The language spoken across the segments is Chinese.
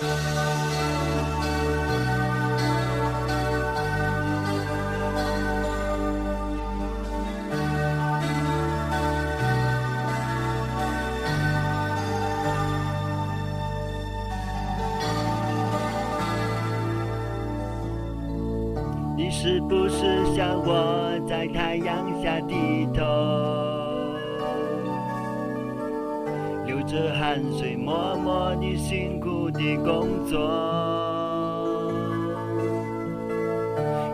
你是不是像我在太阳下低头，着汗水，默默地辛苦地工作？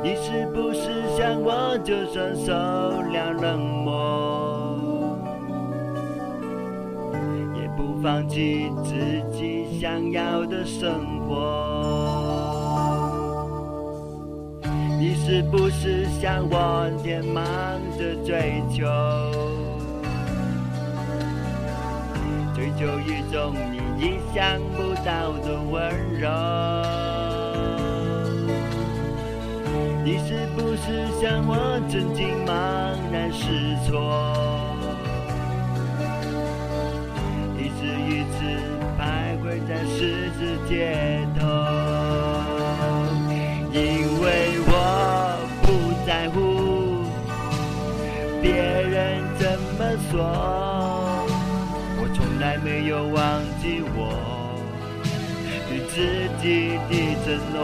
你是不是像我，就算受了冷漠，也不放弃自己想要的生活？你是不是像我，也忙着追求，追求一种你意想不到的温柔？你是不是像我，曾经茫然失措，一次一次徘徊在十字街头？因为我不在乎别人怎么说，来没有忘记我对自己的承诺，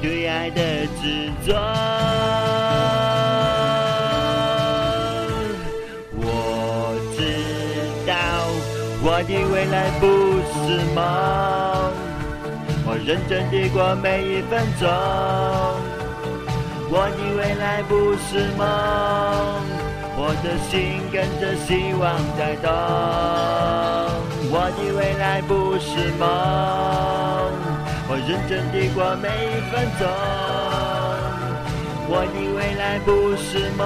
对爱的执着。我知道我的未来不是梦。我认真地过每一分钟，我的未来不是梦，我的心跟着希望在动。我的未来不是梦，我认真地过每一分钟，我的未来不是梦，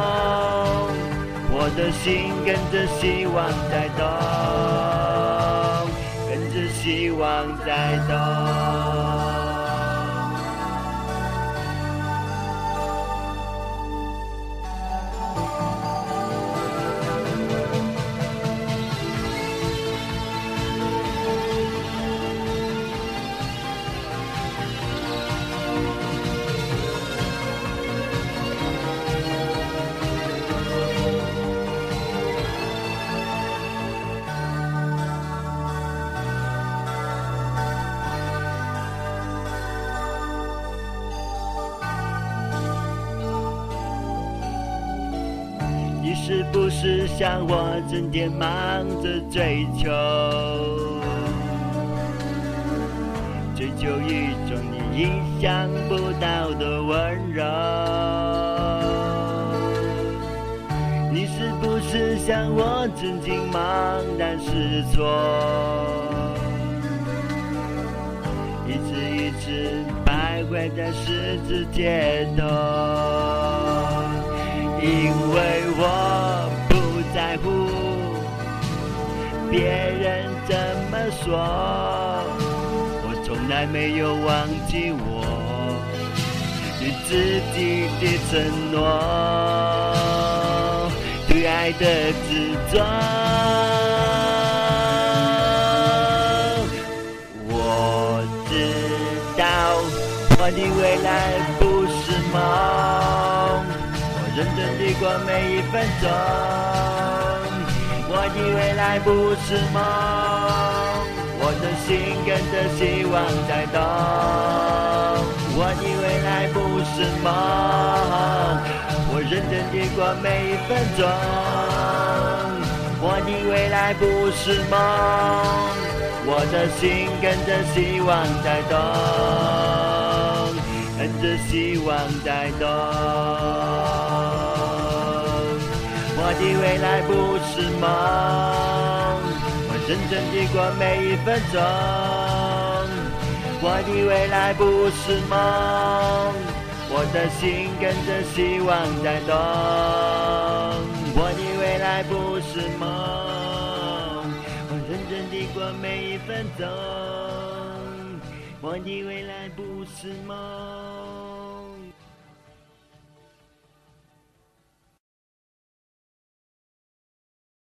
我的心跟着希望在动。跟着希望在动。你是不是像我，整天忙着追求，追求一种你意想不到的温柔？你是不是像我，曾经茫然失措，一次一次徘徊在十字街头？因为我别人怎么说，我从来没有忘记我对自己的承诺，对爱的执着。我知道我的未来不是梦。我认真地过每一分钟，我的未来不是梦，我的心跟着希望在动。我的未来不是梦，我认真地过每一分钟，我的未来不是梦，我的心跟着希望在动，跟着希望在动。我的未来不是梦，我认真地过每一分钟。我的未来不是梦，我的心跟着希望在动。我的未来不是梦，我认真地过每一分钟。我的未来不是梦。